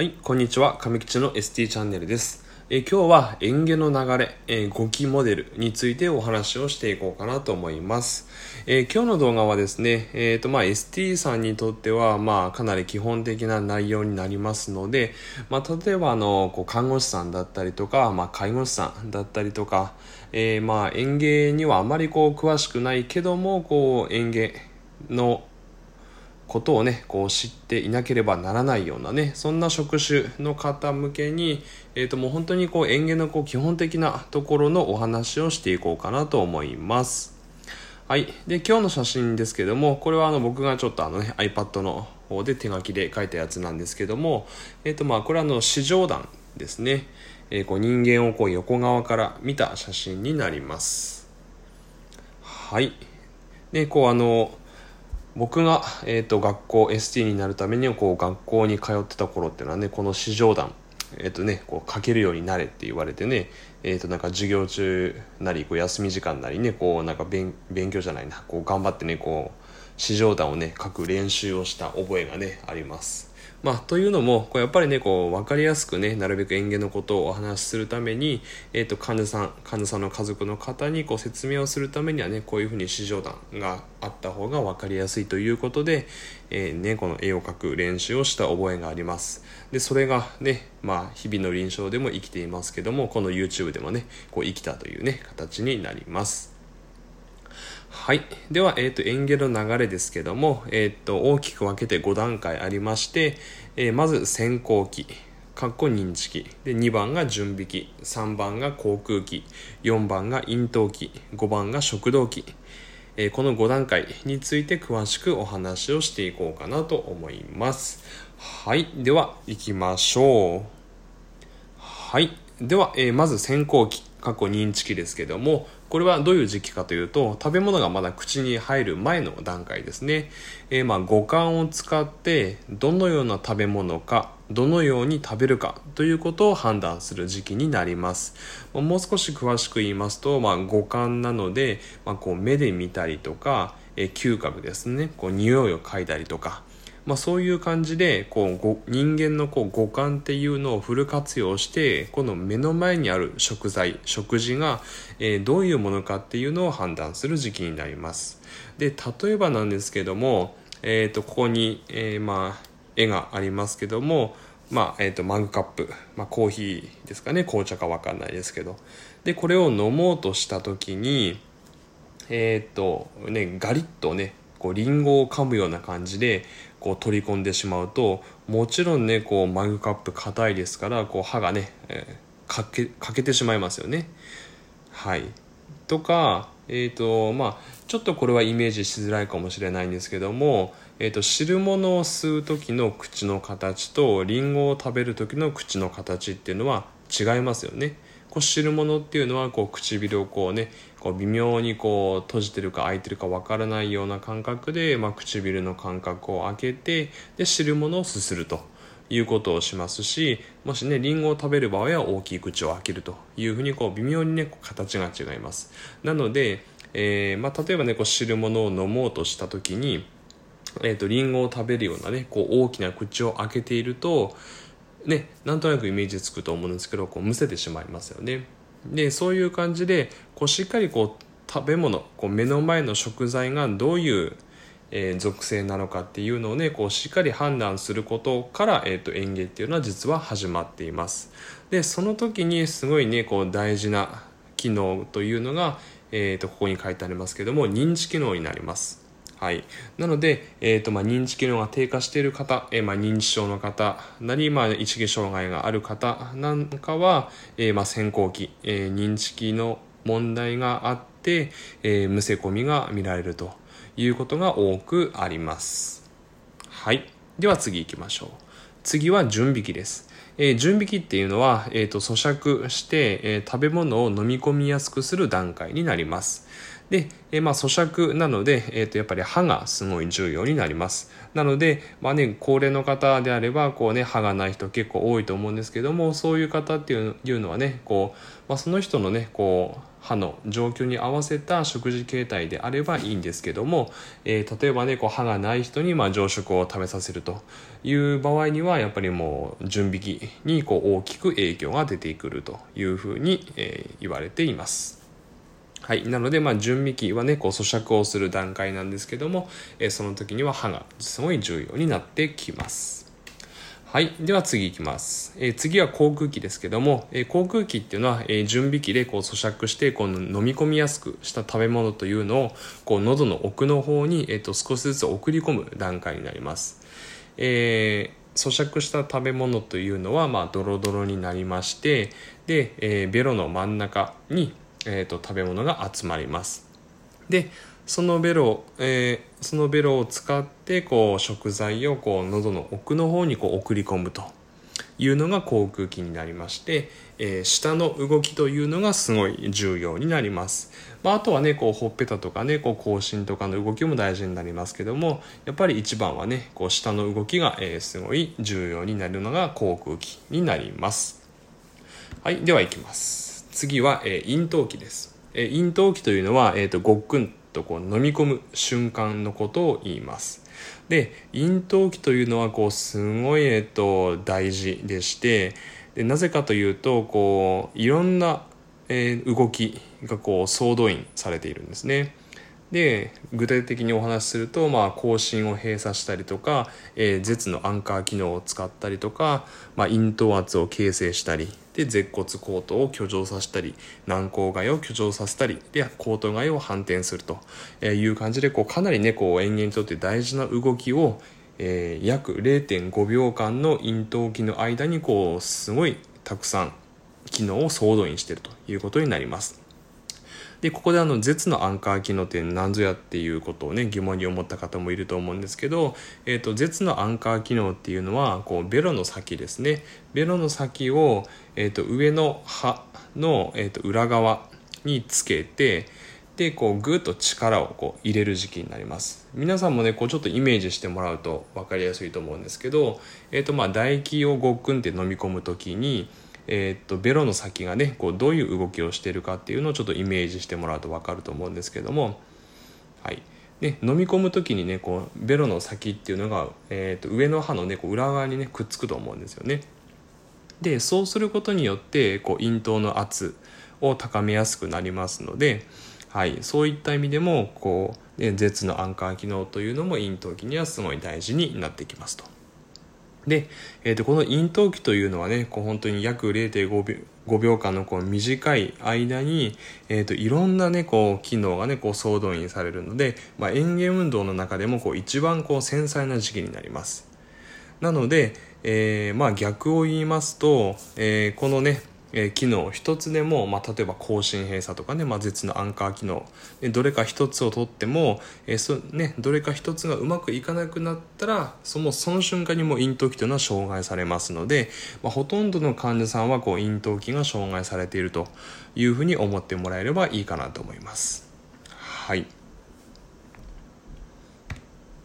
はい、こんにちは。上吉の ST チャンネルです。え今日は園芸の流れ、えー、5期モデルについてお話をしていこうかなと思います。えー今日の動画はですね、えーと、まあ、ST さんにとっては、まあ、かなり基本的な内容になりますので、まあ、例えば、あの、こう看護師さんだったりとか、まあ、介護士さんだったりとか、えーまあ、園芸にはあまりこう、詳しくないけども、こう、園芸のことをねこう知っていなければならないようなねそんな職種の方向けに、えー、ともう本当にこう園芸のこう基本的なところのお話をしていこうかなと思います。はい。で今日の写真ですけどもこれはあの僕がちょっとあのね iPad の方で手書きで書いたやつなんですけどもえっ、とまあこれはあの四条段ですね、えーこう人間をこう横側から見た写真になります。はい。でこうあの僕が、えー、と学校 ST になるためにこう学校に通ってた頃っていうのはねこの四条段えっ、とねこう書けるようになれって言われてねえー、となんか授業中なりこう休み時間なりねこうなんか勉勉強じゃないなこう頑張ってねこう四条段をね書く練習をした覚えがねあります。まあ、というのもこうやっぱりねこう分かりやすくねなるべく園芸のことをお話しするために、えー、と患者さん患者さんの家族の方にこう説明をするためにはねこういうふうに四条段があった方が分かりやすいということで、えーね、この絵を描く練習をした覚えがあります。でそれがね、まあ、日々の臨床でも生きていますけどもこの YouTube でもねこう生きたというね形になります。はい。では、えっ、と、園芸の流れですけども、えっ、と、大きく分けて5段階ありまして、えーまず先行期、かっこ認知期。で、2番が準備期、3番が航空期、4番が咽頭期、5番が食道期。えこの5段階について詳しくお話をしていこうかなと思います。はい。では、行きましょう。はい。では、えまず先行期、過去認知期ですけども、これはどういう時期かというと、食べ物がまだ口に入る前の段階ですね。えーまあ五感を使って、どのような食べ物か、どのように食べるかということを判断する時期になります。もう少し詳しく言いますと、まあ、五感なので、まあ、こう目で見たりとか、えー嗅覚ですね、こう匂いを嗅いだりとか、まあ、そういう感じでこう人間のこう五感っていうのをフル活用してこの目の前にある食材食事が、えーどういうものかっていうのを判断する時期になります。で例えばなんですけども、えー、とここに、えーまあ、絵がありますけどもまあえー、とマグカップ、まあ、コーヒーですかね紅茶か分かんないですけど。でこれを飲もうとした時にえーとねガリッとねこうリンゴを噛むような感じでこう取り込んでしまうともちろんねこうマグカップ硬いですからこう歯がね、えーかけかけてしまいますよね。はい。とかえーとまあちょっとこれはイメージしづらいかもしれないんですけども、えー、と汁物を吸う時の口の形とリンゴを食べる時の口の形っていうのは違いますよね。こう汁物っていうのはこう唇をこうねこう微妙にこう閉じてるか開いてるかわからないような感覚で、まあ、唇の間隔を開けてで汁物をすするということをしますしもしねリンゴを食べる場合は大きい口を開けるというふうにこう微妙にね形が違います。なので、えーまあ、例えばねこう汁物を飲もうとした時にえー、とリンゴを食べるようなねこう大きな口を開けているとねなんとなくイメージつくと思うんですけどこうむせてしまいますよね。でそういう感じでこうしっかりこう食べ物こう目の前の食材がどういう、えー属性なのかっていうのをねこうしっかり判断することから、えー、と園芸っていうのは実は始まっています。でその時にすごいねこう大事な機能というのが、えー、とここに書いてありますけども認知機能になります。はい、なので、えーとまあ、認知機能が低下している方、えーまあ、認知症の方なり、まあ、意識障害がある方なんかは、えーまあ、先行期、えー認知機の問題があって、えむせ込みが見られるということが多くあります。はい。では次行きましょう。次は準備期です。えー準備期っていうのは、えーと咀嚼して、えー食べ物を飲み込みやすくする段階になります。で、えー、まあ咀嚼なので、えー、とやっぱり歯がすごい重要になりますなので、まあね、高齢の方であればこう、ね、歯がない人結構多いと思うんですけどもそういう方っていうのはねこう、まあ、その人のねこう歯の状況に合わせた食事形態であればいいんですけども、えー、例えばねこう歯がない人にまあ常食を食べさせるという場合にはやっぱりもう準備期にこう大きく影響が出てくるというふうに、えー、言われています。はい。なので、まあ、準備期はね、こう、咀嚼をする段階なんですけども、えー、その時には歯がすごい重要になってきます。はい。では次いきます。えー、次は航空機ですけども、えー、航空機っていうのは、えー、準備器でこう咀嚼してこう飲み込みやすくした食べ物というのをこう喉の奥の方に、えーと、少しずつ送り込む段階になります。え咀嚼した食べ物というのは、まあ、ドロドロになりまして、で、えベロの真ん中に、えーと食べ物が集まります。で、そのベロ、えー、そのベロを使ってこう食材をこう喉の奥の方にこう送り込むというのが口腔器になりまして、えー、下の動きというのがすごい重要になります。まあ、あとはねこうほっぺたとかねこう口唇とかの動きも大事になりますけどもやっぱり一番はねこう下の動きが、えー、すごい重要になるのが口腔器になります。はいではいきます。次は、えー、咽頭気です。えー、咽頭気というのは、えーと、ごっくんとこう飲み込む瞬間のことを言います。で咽頭期というのはこうすごい、えっと、大事でしてでなぜかというとこういろんな、えー、動きがこう総動員されているんですね。で具体的にお話しすると、まあ、口唇を閉鎖したりとか、えー、舌のアンカー機能を使ったりとか、まあ、咽頭圧を形成したりで舌骨後頭を挙上させたり軟口蓋を挙上させたりで後頭蓋を反転するという感じでこうかなりねこう園芸にとって大事な動きを、えー、約0.5秒間の咽頭期の間にこうすごいたくさん機能を総動員しているということになります。でここであの舌のアンカー機能って何ぞやっていうことをね疑問に思った方もいると思うんですけど、えーと、舌のアンカー機能っていうのはこうベロの先ですね。ベロの先を、えーと、上の歯の、えーと、裏側につけてでこうグッと力をこう入れる時期になります。皆さんもねこうちょっとイメージしてもらうと分かりやすいと思うんですけど、えーとまあ、唾液をごっくんって飲み込む時にえー、っとベロの先がねこうどういう動きをしてるかっていうのをちょっとイメージしてもらうと分かると思うんですけども、はいね、飲み込む時にねこうベロの先っていうのが、えー、っと上の歯の、ね、こう裏側にねくっつくと思うんですよね。でそうすることによってこう咽頭の圧を高めやすくなりますので、はい、そういった意味でもこう、舌のアンカー機能というのも咽頭期にはすごい大事になってきますと。で、えー、とこの咽頭期というのはねこう本当に約0.5秒 ,5 秒間のこう短い間に、えー、といろんな、ね、こう機能が、ね、こう総動員されるので、まあ、園芸運動の中でもこう一番こう繊細な時期になります。なので、えー、まあ逆を言いますと、えー、このねえー、機能一つでも、まあ、例えば更新閉鎖とかね、まあ、絶のアンカー機能どれか一つを取っても、えーそね、どれか一つがうまくいかなくなったらそのその瞬間にも咽頭期というのは障害されますので、まあ、ほとんどの患者さんはこう咽頭期が障害されているというふうに思ってもらえればいいかなと思います。はい。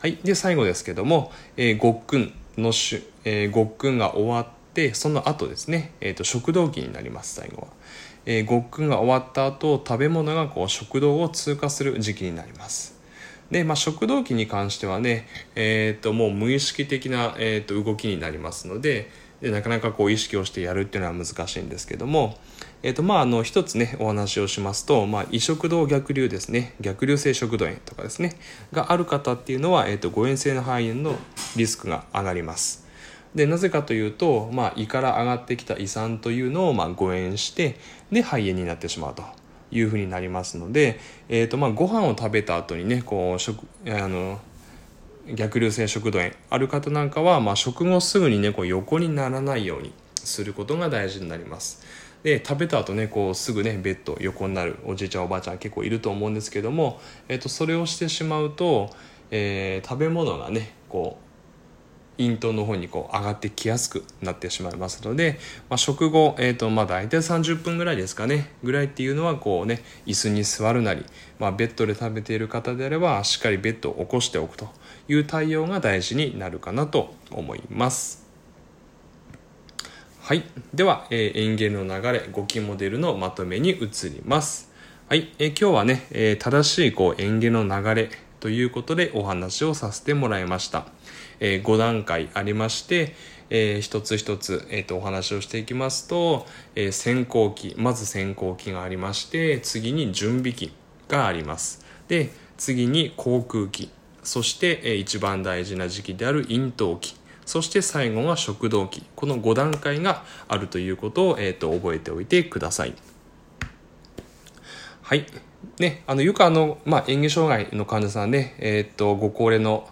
はい、で最後ですけども、えー、ごっくんの種、えー、ごっくんが終わってでその後ですね、えーと、食道期になります最後は、えー、ごっくんが終わった後食べ物がこう食道を通過する時期になります。で、まあ、食道期に関してはね、えーと、もう無意識的な、えーと、動きになりますのででなかなかこう意識をしてやるっていうのは難しいんですけども、えーとまあ、あの一つねお話をしますと、まあ、胃食道逆流ですね逆流性食道炎とかですねがある方っていうのは、えー、と誤嚥性の肺炎のリスクが上がります。でなぜかというと、まあ、胃から上がってきた胃酸というのをまあ誤嚥してで肺炎になってしまうというふうになりますので、えーとまあ、ご飯を食べた後にねこう食あの逆流性食道炎ある方なんかは、まあ、食後すぐにねこう横にならないようにすることが大事になります。で食べた後ねこうすぐねベッド横になるおじいちゃんおばあちゃん結構いると思うんですけども、えー、とそれをしてしまうと、えー、食べ物がねこう咽頭の方にこう上がってきやすくなってしまいますので、まあ、食後、えーとまあ、大体30分ぐらいですかねぐらいっていうのはこうね椅子に座るなり、まあ、ベッドで食べている方であればしっかりベッドを起こしておくという対応が大事になるかなと思います。はい。では、えー、園芸の流れ5期モデルのまとめに移ります。はい。えー、今日はね、えー、正しいこう園芸の流れということでお話をさせてもらいました。えー、5段階ありまして、えー、一つ一つ、えーと、お話をしていきますと、えー、先行期まず先行期がありまして次に準備期があります。で次に航空期そして、えー、一番大事な時期である咽頭期そして最後が食道期この5段階があるということを、えーと、覚えておいてください。はい。ねあのよくあの、まあ、嚥下障害の患者さんね、えーとご高齢の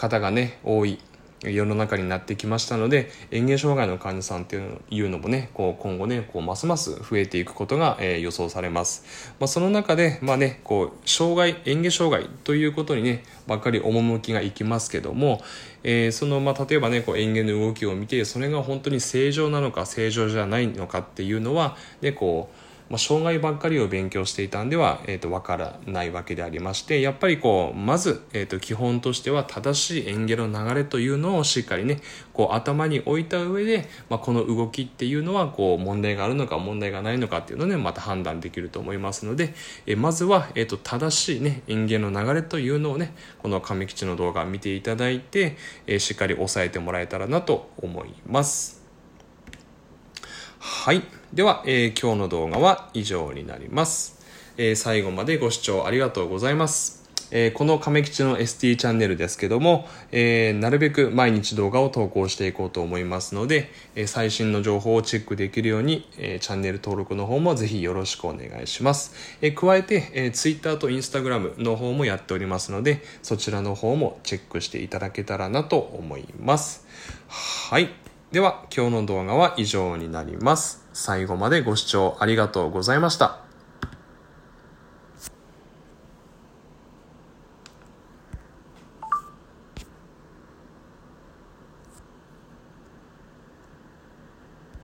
方がね多い世の中になってきましたので嚥下障害の患者さんっていうのもねこう今後ねこうますます増えていくことが、えー、予想されます、まあ、その中でまあねこう障害嚥下障害ということにねばっかり趣がいきますけども、えー、そのまあ例えばねこう嚥下の動きを見てそれが本当に正常なのか正常じゃないのかっていうのはねこうまあ、障害ばっかりを勉強していたんでは、えー、とわからないわけでありましてやっぱりこうまず、えー、と基本としては正しい演芸の流れというのをしっかりねこう頭に置いた上で、まあ、この動きっていうのはこう問題があるのか問題がないのかっていうのをねまた判断できると思いますので、えー、まずは、えー、と正しいね演芸の流れというのをねこの亀吉の動画見ていただいて、えー、しっかり押さえてもらえたらなと思います。はい。では、えー、今日の動画は以上になります。えー、最後までご視聴ありがとうございます。えー、この亀吉の ST チャンネルですけども、えー、なるべく毎日動画を投稿していこうと思いますので、えー、最新の情報をチェックできるように、えチャンネル登録の方もぜひよろしくお願いします。え加えて、え Twitter と Instagram の方もやっておりますので、そちらの方もチェックしていただけたらなと思います。はい。では今日の動画は以上になります。最後までご視聴ありがとうございました。